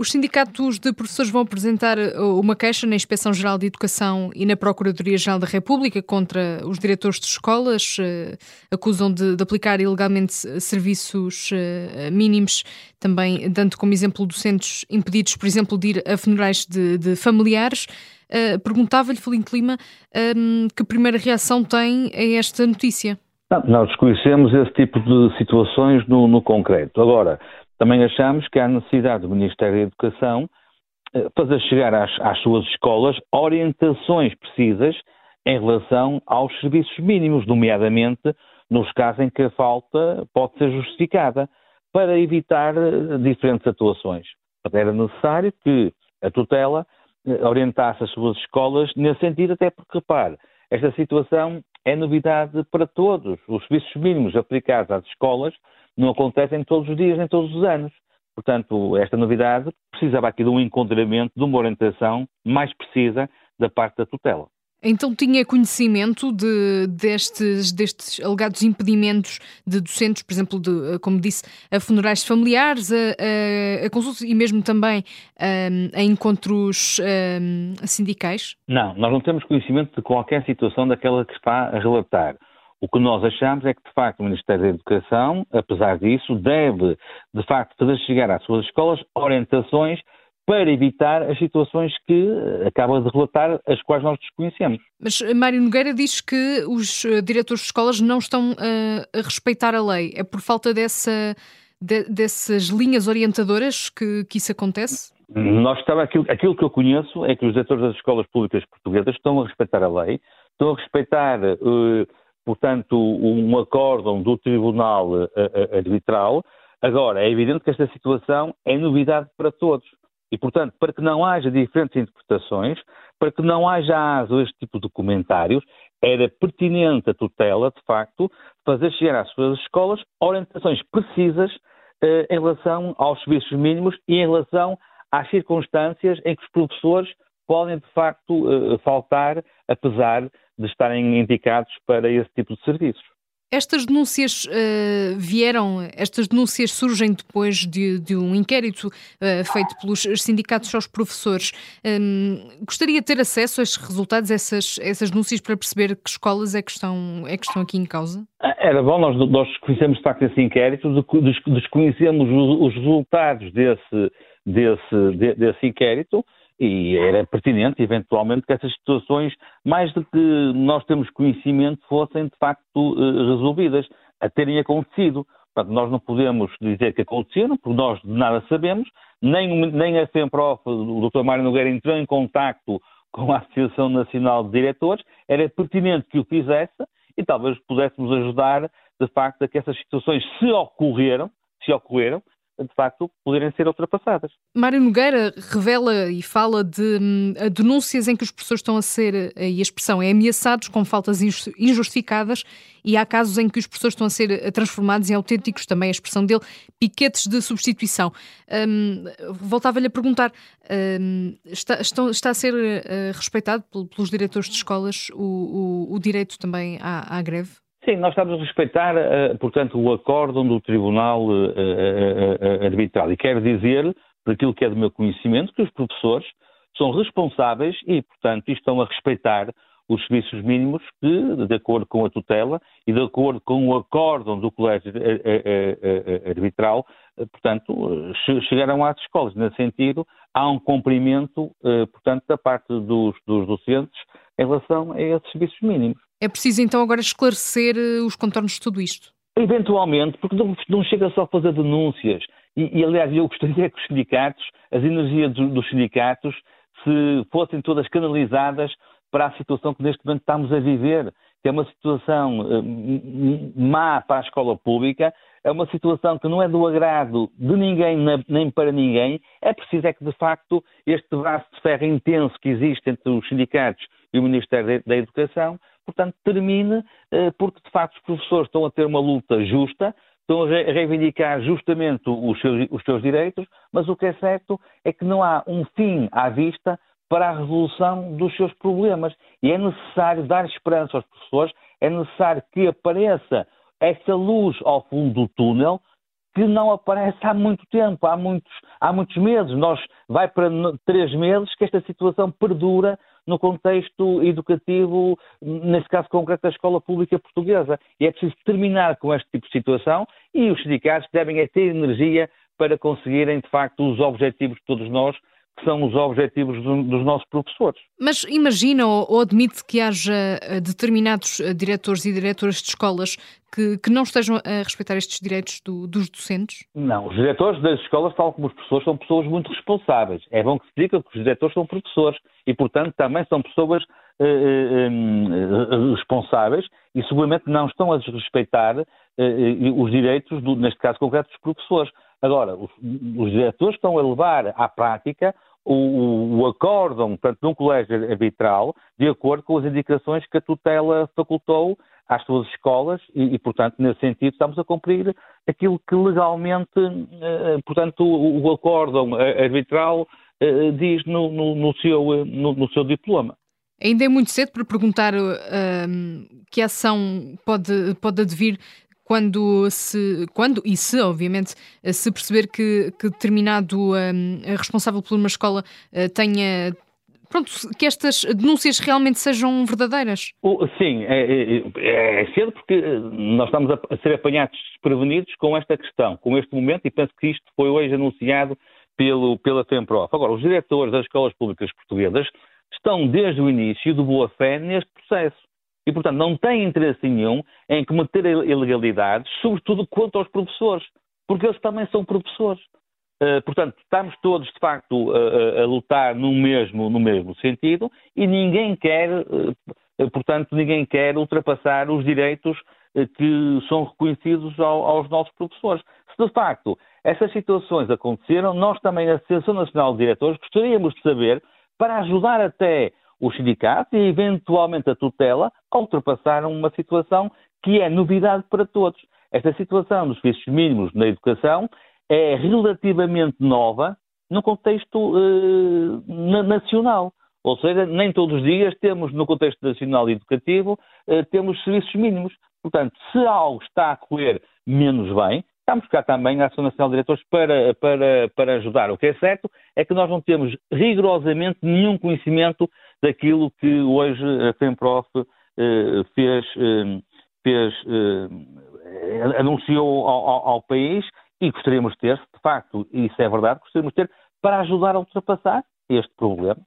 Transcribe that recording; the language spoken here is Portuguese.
Os sindicatos de professores vão apresentar uh, uma queixa na Inspeção-Geral de Educação e na Procuradoria-Geral da República contra os diretores de escolas. Uh, acusam de, de, aplicar ilegalmente serviços uh, mínimos, também dando como exemplo docentes impedidos, por exemplo, de ir a funerais de, de familiares. Perguntava-lhe, Felim Clima, que primeira reação tem a esta notícia? Não, nós desconhecemos esse tipo de situações no, no concreto. Agora, também achamos que há necessidade do Ministério da Educação eh, fazer chegar às, às suas escolas orientações precisas em relação aos serviços mínimos, nomeadamente nos casos em que a falta pode ser justificada, para evitar eh, diferentes atuações. Era necessário que a tutela eh, orientasse as suas escolas nesse sentido, até porque, repare, esta situação é novidade para todos. Os serviços mínimos aplicados às escolas não acontecem todos os dias nem todos os anos. Portanto, esta novidade precisava aqui de um encontramento, de uma orientação mais precisa da parte da tutela. Então tinha conhecimento de, destes, destes alegados impedimentos de docentes, por exemplo, de, como disse, a funerais familiares, a, a, a consultas e mesmo também a, a encontros sindicais? Não, nós não temos conhecimento de qualquer situação daquela que está a relatar. O que nós achamos é que, de facto, o Ministério da Educação, apesar disso, deve, de facto, fazer chegar às suas escolas orientações para evitar as situações que eh, acaba de relatar, as quais nós desconhecemos. Mas eh, Mário Nogueira diz que os eh, diretores de escolas não estão a, a respeitar a lei. É por falta dessa, de, dessas linhas orientadoras que, que isso acontece? Nós estava, aquilo, aquilo que eu conheço é que os diretores das escolas públicas portuguesas estão a respeitar a lei, estão a respeitar, uh, portanto, um acórdão do Tribunal uh, Arbitral. Agora, é evidente que esta situação é novidade para todos. E, portanto, para que não haja diferentes interpretações, para que não haja aso este tipo de comentários, era pertinente a tutela, de facto, fazer chegar às suas escolas orientações precisas eh, em relação aos serviços mínimos e em relação às circunstâncias em que os professores podem, de facto, eh, faltar, apesar de estarem indicados para esse tipo de serviços. Estas denúncias uh, vieram, estas denúncias surgem depois de, de um inquérito uh, feito pelos sindicatos aos professores. Um, gostaria de ter acesso a estes resultados, a essas, essas denúncias, para perceber que escolas é que estão, é que estão aqui em causa? Ah, era bom, nós, nós conhecemos de facto esse inquérito, desconhecemos os, resultados desse, desse, desse inquérito e era pertinente, eventualmente, que essas situações, mais do que nós temos conhecimento, fossem de facto eh, resolvidas, a terem acontecido. Portanto, nós não podemos dizer que aconteceram, porque nós de nada sabemos, nem, nem a FEMPROF, o Dr. Mário Nogueira, entrou em contacto com a Associação Nacional de Diretores, era pertinente que o fizesse e talvez pudéssemos ajudar, de facto, a que essas situações, se ocorreram, se ocorreram, de facto, poderem ser ultrapassadas. Mário Nogueira revela e fala de hum, denúncias em que os professores estão a ser, eh, e a expressão é ameaçados com faltas injustificadas, e há casos em que os professores estão a ser eh, transformados em autênticos, também a expressão dele, piquetes de substituição. Hum, Voltava-lhe a perguntar: hum, está, estão, está, a ser uh, respeitado pelos diretores de escolas o, o, o direito também à, à greve? Sim, nós estamos a respeitar, uh, portanto, o acórdão do Tribunal uh, uh, Arbitral. E quero dizer, por aquilo que é do meu conhecimento, que os professores são responsáveis e, portanto, estão a respeitar os serviços mínimos que, de acordo com a tutela e de acordo com o acórdão do Colégio Arbitral, portanto, chegaram às escolas. Nesse sentido, há um cumprimento, portanto, da parte dos, dos docentes em relação a esses serviços mínimos. É preciso então agora esclarecer eh, os contornos de tudo isto? Eventualmente, porque não, não chega só a fazer denúncias. E, e, aliás, eu gostaria que os sindicatos, as energias dos sindicatos, se fossem todas canalizadas para a situação que neste momento estamos a viver, que é uma situação uh, má para a escola pública, é uma situação que não é do agrado de ninguém nem para ninguém. É preciso é que, de facto, este braço de ferro intenso que existe entre os sindicatos e o Ministério da Educação portanto, termine, eh, porque de facto os professores estão a ter uma luta justa, estão a reivindicar justamente os seus, os seus direitos, mas o que é certo é que não há um fim à vista para a resolução dos seus problemas. E é necessário dar esperança aos professores, é necessário que apareça essa luz ao fundo do túnel, que não aparece há muito tempo, há muitos, há muitos meses. Nós vai para três meses que esta situação perdura no contexto educativo, nesse caso concreto da escola pública portuguesa. E é preciso terminar com este tipo de situação e os sindicatos devem é ter energia para conseguirem, de facto, os objetivos de todos nós, que são os objetivos do, dos nossos professores. Mas imagina ou, ou admite que haja eh, determinados eh, diretores e diretoras de escolas que, que não estejam a respeitar estes direitos do, dos docentes? Não, os diretores das escolas, tal como os professores, são pessoas muito responsáveis. É bom que se diga que os diretores são professores e, portanto, também são pessoas eh, eh, eh responsáveis e seguramente não estão a desrespeitar eh, os direitos, do, neste caso concreto, dos professores. Agora, os, os diretores estão a levar à prática o, o acórdão, portanto, num colégio arbitral, de acordo com as indicações que a tutela facultou às suas escolas e, e, portanto, nesse sentido, estamos a cumprir aquilo que legalmente, eh, portanto, o, o acórdão arbitral eh, diz no, no, no seu, no, no, seu diploma. Ainda é muito cedo para perguntar uh, que ação pode, pode advir quando se, quando e se, obviamente, se perceber que, que determinado um, responsável por uma escola uh, tenha pronto, que estas denúncias realmente sejam verdadeiras? Sim, é, é, é cedo porque nós estamos a ser apanhados desprevenidos com esta questão, com este momento, e penso que isto foi hoje anunciado pelo, pela FEMPROF. Agora, os diretores das escolas públicas portuguesas estão desde o início de boa fé neste processo e, portanto, não tem interesse nenhum em cometer ilegalidades, sobretudo quanto aos professores, porque eles também são professores. Uh, portanto, estamos todos, de facto, a, a, lutar no mesmo, no mesmo sentido e ninguém quer, uh, portanto, ninguém quer ultrapassar os direitos uh, que são reconhecidos ao, aos nossos professores. Se, de facto, essas situações aconteceram, nós também, a Associação Nacional de Diretores, gostaríamos de saber, para ajudar até os sindicatos e, eventualmente, a tutela a ultrapassar uma situação que é novidade para todos. Esta situação dos serviços mínimos na educação é relativamente nova no contexto eh, nacional. Ou seja, nem todos os dias temos, no contexto nacional educativo, eh, temos serviços mínimos. Portanto, se algo está a correr menos bem, estamos cá também a Ação Nacional de Diretores para, para, para ajudar. O que é certo é que nós não temos rigorosamente nenhum conhecimento daquilo que hoje a FEMPROF eh, fez, eh, fez eh, anunciou ao, ao, país e gostaríamos de ter, de facto, isso é verdade, gostaríamos de ter para ajudar a ultrapassar este problema.